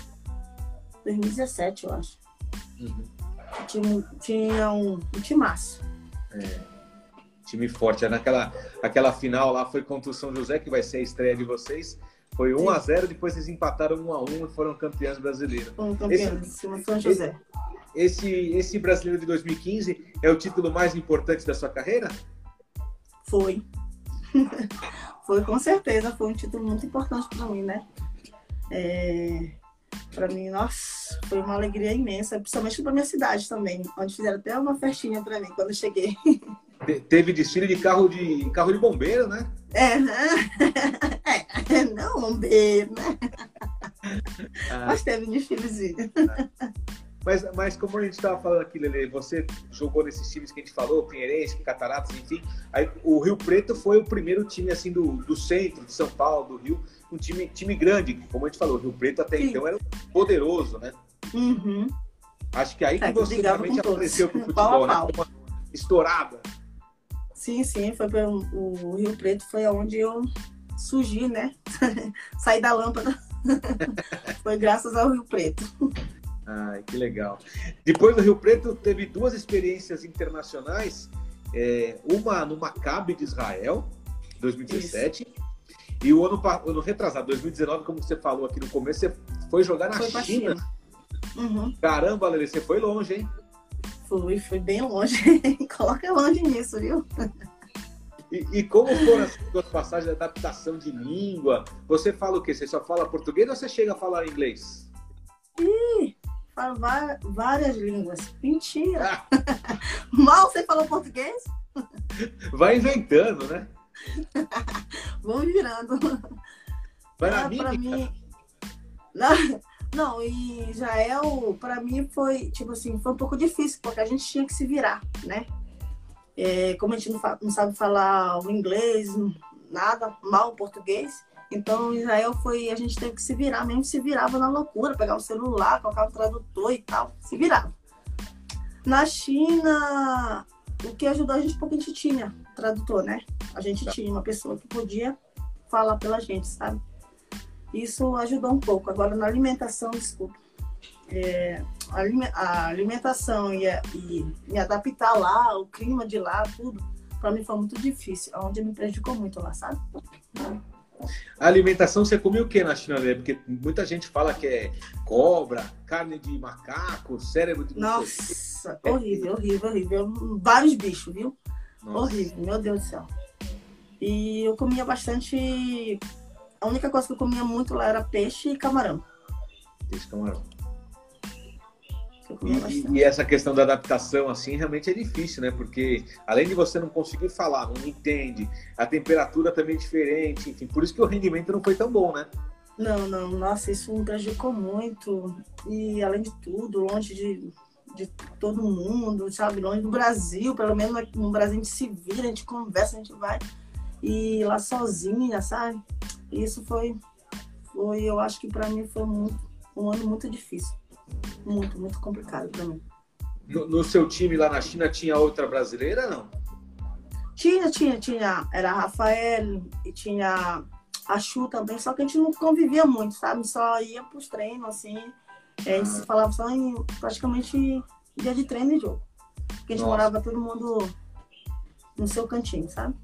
2017, eu acho. Uhum. Tinha, tinha um, um timaço. É, time forte. Naquela aquela final lá foi contra o São José, que vai ser a estreia de vocês. Foi 1 x 0 depois eles empataram 1 x 1 e foram campeões brasileiros. Foram campeões, esse, São José. Esse, esse brasileiro de 2015 é o título mais importante da sua carreira? Foi. Foi com certeza, foi um título muito importante para mim, né? É, para mim, nossa, foi uma alegria imensa, principalmente para minha cidade também, onde fizeram até uma festinha para mim quando eu cheguei. teve desfile de carro de carro de bombeiro, né? É, né? <laughs> é não bombeiro, né? Ah. Mas teve desfilezinho. Ah. Mas, mas como a gente estava falando aqui, Lele, você jogou nesses times que a gente falou, Pinheirense, Cataratas, enfim. Aí o Rio Preto foi o primeiro time assim do, do centro de São Paulo, do Rio, um time, time grande, como a gente falou, o Rio Preto até Sim. então era poderoso, né? Uhum. Acho que aí que é, você realmente apareceu pro futebol, né? Uma estourada. Sim, sim, foi o Rio Preto foi onde eu surgir, né? <laughs> Sair da lâmpada. <laughs> Foi graças ao Rio Preto. Ai, que legal. Depois do Rio Preto, teve duas experiências internacionais. É, uma no Maccabi de Israel, 2017. Isso. E o ano, ano retrasado, 2019, como você falou aqui no começo, você foi jogar na foi China. China. Uhum. Caramba, Lele, você foi longe, hein? Fui, fui bem longe. <laughs> Coloca longe nisso, viu? E, e, como foram as suas passagens de adaptação de língua? Você fala o quê? Você só fala português ou você chega a falar inglês? Ih, falo várias línguas. Mentira! <laughs> Mal você falou português? Vai inventando, né? <laughs> Vamos virando. Vai na ah, pra mim. Não, não, em Israel, para mim foi, tipo assim, foi um pouco difícil, porque a gente tinha que se virar, né? É, como a gente não, não, sabe falar o inglês, nada, mal o português, então Israel foi, a gente teve que se virar, mesmo se virava na loucura, pegar o celular, colocar o tradutor e tal, se virava. Na China, o que ajudou a gente, porque a gente tinha tradutor, né? A gente tá. tinha uma pessoa que podia falar pela gente, sabe? Isso ajudou um pouco. Agora, na alimentação, desculpa. É, a alimentação e, e me adaptar lá, o clima de lá, tudo, para mim foi muito difícil. Onde me prejudicou muito lá, sabe? A alimentação, você comeu o que na China? Porque muita gente fala que é cobra, carne de macaco, cérebro de Nossa, horrível, horrível, horrível. Vários bichos, viu? Nossa. Horrível, meu Deus do céu. E eu comia bastante a única coisa que eu comia muito lá era peixe e camarão. Peixe e camarão. E, e, essa questão da adaptação, assim, realmente é difícil, né? Porque além de você não conseguir falar, não entende, a temperatura também é diferente, enfim, por isso que o rendimento não foi tão bom, né? Não, não, nossa, isso me prejudicou muito. E além de tudo, longe de, de todo mundo, sabe? Longe do Brasil, pelo menos no Brasil a gente se vira, a gente conversa, a gente vai. E lá sozinha, sabe? Isso foi, foi eu acho que para mim foi muito, um ano muito difícil. Muito, muito complicado para mim. No, no, seu time lá na China tinha outra brasileira, não? Tinha, tinha, tinha. Era a Rafael e tinha a Chu também, só que a gente não convivia muito, sabe? Só ia pros treinos, assim. É, a gente se falava só em praticamente dia de treino e jogo. Porque a gente Nossa. morava todo mundo no seu cantinho, sabe?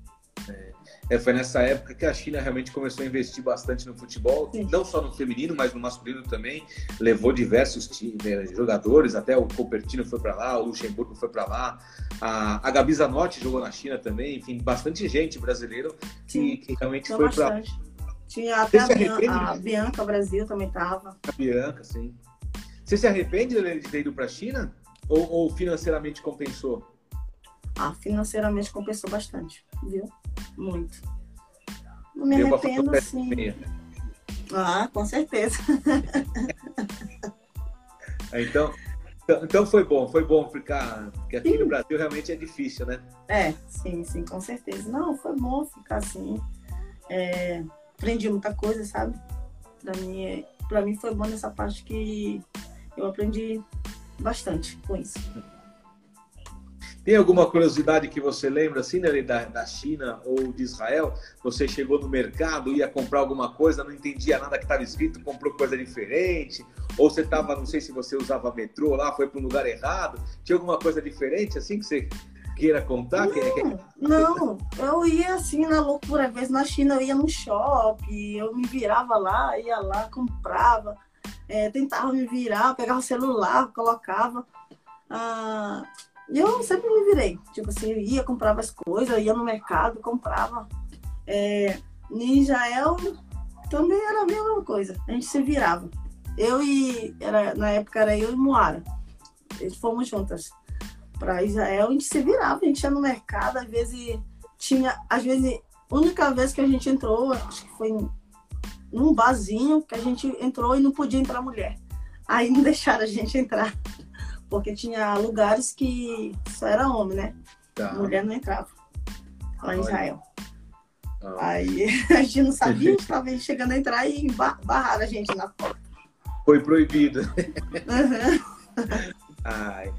É. Foi nessa época que a China realmente começou a investir bastante no futebol, Sim. não só no feminino, mas no masculino também. Levou diversos times, né, jogadores, até o Copertino foi para lá, o Luxemburgo foi para lá, a, a Gabi Zanotti jogou na China também, enfim, bastante gente brasileira que, que, realmente foi para. Tinha até a, Bian a, Bianca Brasil também estava. A Bianca, sim. Você se arrepende de ter ido para a China? Ou, ou financeiramente compensou? Ah, financeiramente compensou bastante, viu? Muito. Não me arrependo, sim. Ah, com certeza. então, <laughs> então, então foi bom, foi bom ficar, porque aqui sim. no Brasil realmente é difícil, né? É, sim, sim, com certeza. Não, foi bom ficar assim. É, aprendi muita coisa, sabe? Pra mim, pra mim foi bom nessa parte que eu aprendi bastante com isso. Tem alguma curiosidade que você lembra, assim, né, da, da China ou de Israel? Você chegou no mercado, ia comprar alguma coisa, não entendia nada que estava escrito, comprou coisa diferente? Ou você estava, não sei se você usava metrô lá, foi para um lugar errado? Tinha alguma coisa diferente, assim, que você queira contar? Não, que, que... não, eu ia assim na loucura. Às vezes na China eu ia no shopping, eu me virava lá, ia lá, comprava, é, tentava me virar, pegava o celular, colocava. Ah, e eu sempre me virei. Tipo assim, eu ia, comprava as coisas, ia no mercado, comprava. É, em Israel também era a mesma coisa. A gente se virava. Eu e. Era, na época era eu e Moara. Eles fomos juntas para Israel, a gente se virava, a gente ia no mercado, às vezes tinha. Às vezes, a única vez que a gente entrou, acho que foi num barzinho que a gente entrou e não podia entrar mulher. Aí não <laughs> deixaram a gente entrar porque tinha lugares que só era homem, né? Tá. Mulher não entrava lá em Israel. Ah. Aí <laughs> a gente não sabia, estava chegando a entrar e barraram a gente na porta. Foi proibido. Uhum. <laughs> Ai.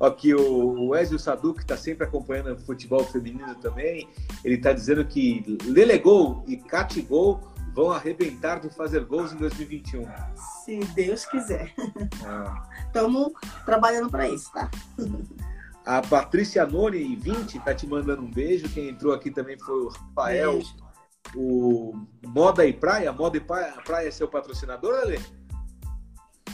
Aqui o Ezio Sadu, que está sempre acompanhando o futebol feminino também, ele está dizendo que Lelegol e Catigol vão arrebentar de fazer gols em 2021. Se Deus quiser. Estamos ah. trabalhando para isso, tá? A Patrícia Noni, 20, tá te mandando um beijo. Quem entrou aqui também foi o Rafael. Beijo. O Moda e Praia. Moda e Praia, Praia é seu patrocinador, Ale?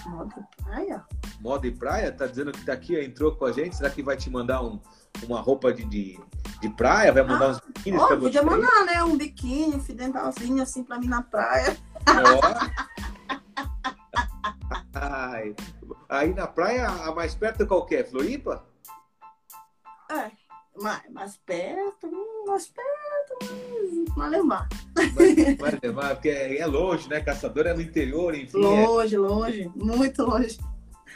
Moda e Praia? Moda e Praia, tá dizendo que tá aqui, entrou com a gente. Será que vai te mandar um, uma roupa de, de, de praia? Vai mandar ah, uns biquínis oh, pra você? Podia mandar, né? Um biquíni, fidentalzinho assim pra mim na praia. Ai. Aí na praia, a mais perto qual que é? Floripa? É, mais, mais perto, mais perto, mas levar. Vai levar, porque é, é longe, né? Caçador é no interior, enfim. Longe, é... longe, muito longe.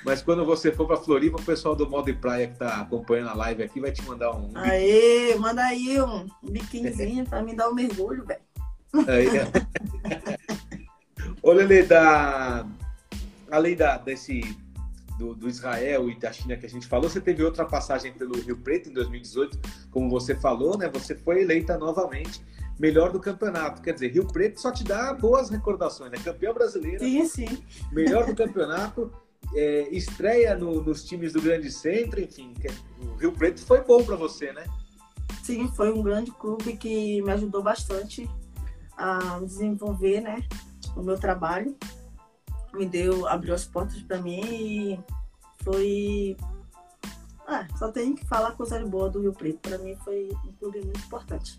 Mas quando você for para Floripa, o pessoal do Modo de Praia que tá acompanhando a live aqui vai te mandar um. Aê, manda aí um biquinizinho para me dar um mergulho, velho. Ô, Lele, da... além da, desse do, do, Israel e da China que a gente falou, você teve outra passagem pelo Rio Preto em 2018, como você falou, né? Você foi eleita novamente melhor do campeonato. Quer dizer, Rio Preto só te dá boas recordações, né? Campeão brasileiro. Sim, sim. Melhor do campeonato. É, estreia no, nos times do Grande Centro, enfim, o Rio Preto foi bom para você, né? Sim, foi um grande clube que me ajudou bastante a desenvolver, né, o meu trabalho. Me deu, abriu as portas para mim e foi ah, só tenho que falar coisa boa do Rio Preto. Para mim foi um clube muito importante.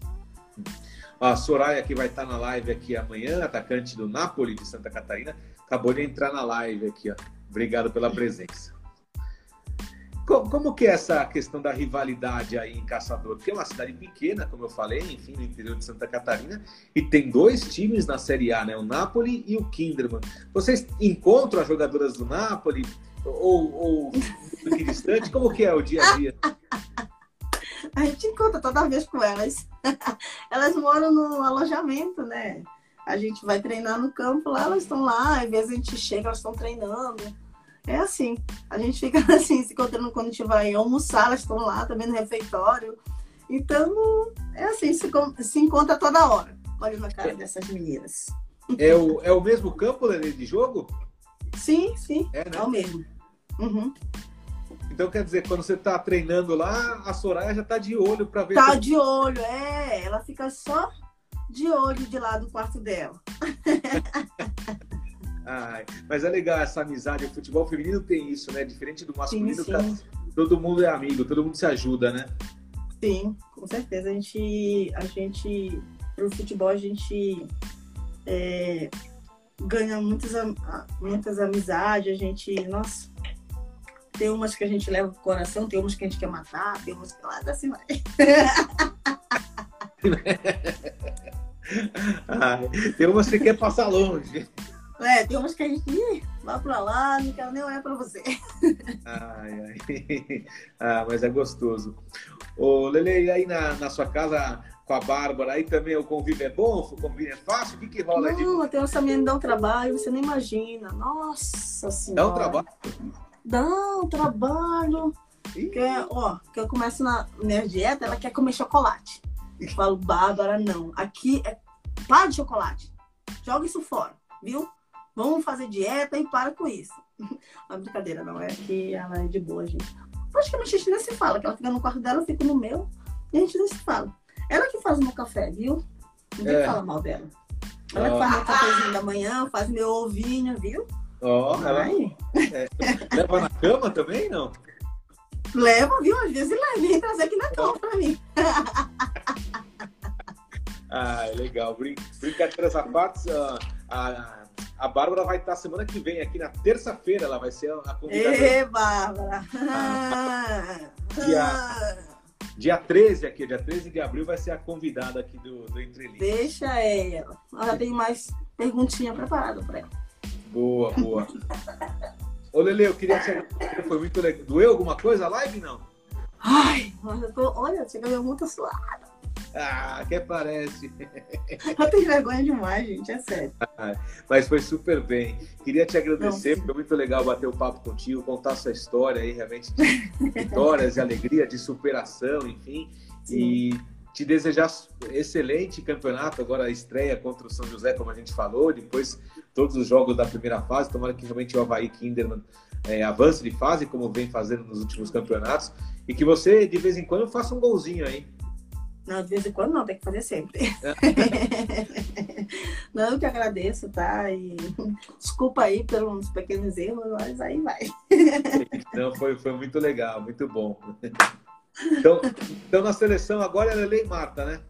A Soraya, que vai estar na live aqui amanhã, atacante do Napoli de Santa Catarina, acabou de entrar na live aqui, ó. Obrigado pela presença. Como que é essa questão da rivalidade aí em Caçador? Porque é uma cidade pequena, como eu falei, enfim, no interior de Santa Catarina, e tem dois times na Série A, né? O Napoli e o Kinderman. Vocês encontram as jogadoras do Napoli ou, ou muito distante? Como que é o dia a dia? <laughs> A gente encontra toda vez com elas. <laughs> Elas moram no alojamento, né? A gente vai treinar no campo lá, elas estão lá, às vezes a gente chega, elas estão treinando. É assim, a gente fica <laughs> assim, se encontrando quando a gente vai almoçar, elas estão lá também no refeitório. Então, é assim, se, se encontra toda hora. Olha na cara dessas meninas. É o, é o mesmo campo de jogo? Sim, sim, é, né? é o mesmo. Uhum. Então, quer dizer, quando você está treinando lá, a Soraya já está de olho para ver. Tá se... de olho, é. Ela fica só de olho de lá do quarto dela. <laughs> Ai, mas é legal essa amizade. O futebol feminino tem isso, né? Diferente do masculino, sim, sim. Tá... todo mundo é amigo, todo mundo se ajuda, né? Sim, com certeza. A gente, a gente, pro futebol, a gente é, ganha muitas, muitas amizades. A gente, nossa, tem umas que a gente leva pro coração, tem umas que a gente quer matar, tem umas que lá assim vai. <laughs> tem umas que quer passar longe. É, tem umas que a gente vai pra lá, não quero nem olhar pra você. Ai, ai. Ah, mas é gostoso. Ô, Lele, aí na, na sua casa com a Bárbara, aí também o convívio é bom? O convívio é fácil? O que, que rola? Não, de... até essa menina dá um trabalho, você nem imagina. Nossa Senhora. Dá um trabalho? Dá um trabalho. Que, ó, que eu começo na minha dieta, ela quer comer chocolate. Eu falo, Bárbara, não. Aqui é para de chocolate. Joga isso fora, viu? Vamos fazer dieta e para com isso. <laughs> A brincadeira não é que ela é de boa, gente. Praticamente a gente nem se fala, que ela fica no quarto dela, eu fico no meu, e a gente nem se fala. Ela que faz o meu café, viu? Ninguém é. fala mal dela. Ela oh. que faz meu cafezinho da manhã, faz meu ovinho, viu? Ó, oh, ela é, leva na cama também, não? Leva, viu? Às vezes leva, vem trazer aqui na cama pra mim. <laughs> ah, legal. Brin brincadeiras à parte, a, a, a Bárbara vai estar semana que vem, aqui na terça-feira, ela vai ser a convidada. Ê, Bárbara! Ah, <laughs> dia, dia 13 aqui, dia 13 de abril, vai ser a convidada aqui do, do. Deixa ela. Ela tem mais perguntinha preparada para ela. Boa, boa. Ô, Lele, eu queria te agradecer, foi muito legal. Doeu alguma coisa a live, não? Ai, mas eu tô, olha, chega meio muito suada. Ah, que parece. Eu tenho vergonha demais, gente, é sério. Mas foi super bem. Queria te agradecer, Não, foi muito legal bater o um papo contigo, contar sua história aí, realmente, de <laughs> vitórias e alegria, de superação, enfim. Sim. E te desejar excelente campeonato, agora a estreia contra o São José, como a gente falou, depois todos os jogos da primeira fase, tomara que realmente o Havaí Kinderman é, avance de fase, como vem fazendo nos últimos campeonatos, e que você, de vez em quando, faça um golzinho aí. Não, de vez em quando não, tem que fazer sempre. <laughs> não, eu que agradeço, tá? E desculpa aí pelos pequenos erros, mas aí vai. não, foi, foi muito legal, muito bom. Então, então na seleção agora é Lele e Marta, né?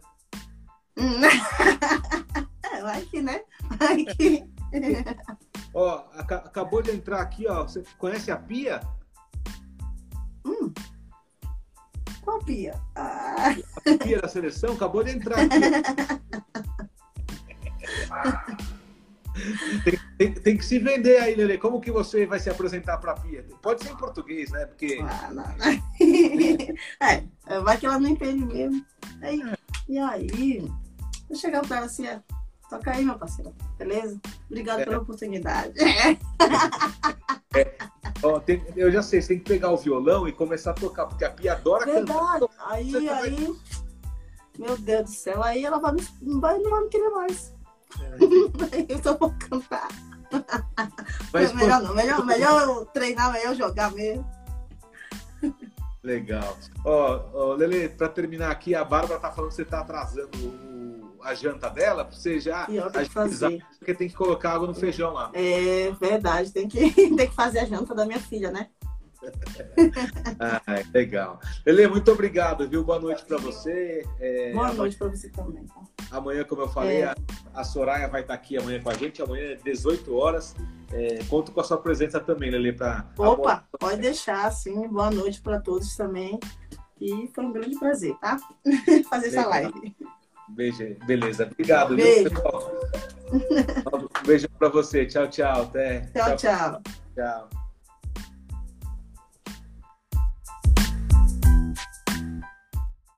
<laughs> vai que, né? Vai que. ó, acabou de entrar aqui, ó. Você conhece a Pia? Qual Pia? Ah. A Pia da seleção acabou de entrar aqui. <laughs> Tem, tem, tem, que se vender aí, Lele. Como que você vai se apresentar para a Pia? Pode ser em português, né? Porque. Ah, não, <laughs> é, vai que ela não entende mesmo. Aí, e aí, vou chegar para ela assim, toca aí, meu parceiro. Beleza? Obrigado é. pela oportunidade. É. Ó, tem, eu já sei, você tem que pegar o violão e começar a tocar, porque a Pia adora Verdade. cantar. Aí, aí. Meu Deus do céu, aí ela vai, não, vai, não vai me querer mais. É. <laughs> eu só vou cantar. <laughs> Mas, melhor não, melhor, melhor treinar, melhor jogar mesmo. Legal. Ó, ó Lele, para terminar aqui, a Bárbara tá falando que você tá atrasando o, a janta dela, pra você já agilizar, porque tem que colocar água no feijão lá. É verdade, tem que, <laughs> tem que fazer a janta da minha filha, né? <laughs> ah, legal. Lele, muito obrigado, viu? Boa noite para você. É, Boa noite para você também. Tá? Amanhã, como eu falei, é. a, a, Soraya vai estar aqui amanhã com a gente. Amanhã, 18 horas. É, conto com a sua presença também, Lele. Pra, Opa, pode deixar, sim. Boa noite para todos também. E foi um grande prazer, tá? <laughs> Fazer legal. essa live. Beijo, beleza. Obrigado, Beijo. viu, <laughs> Um beijo para você. Tchau, tchau. Até. tchau. tchau. tchau.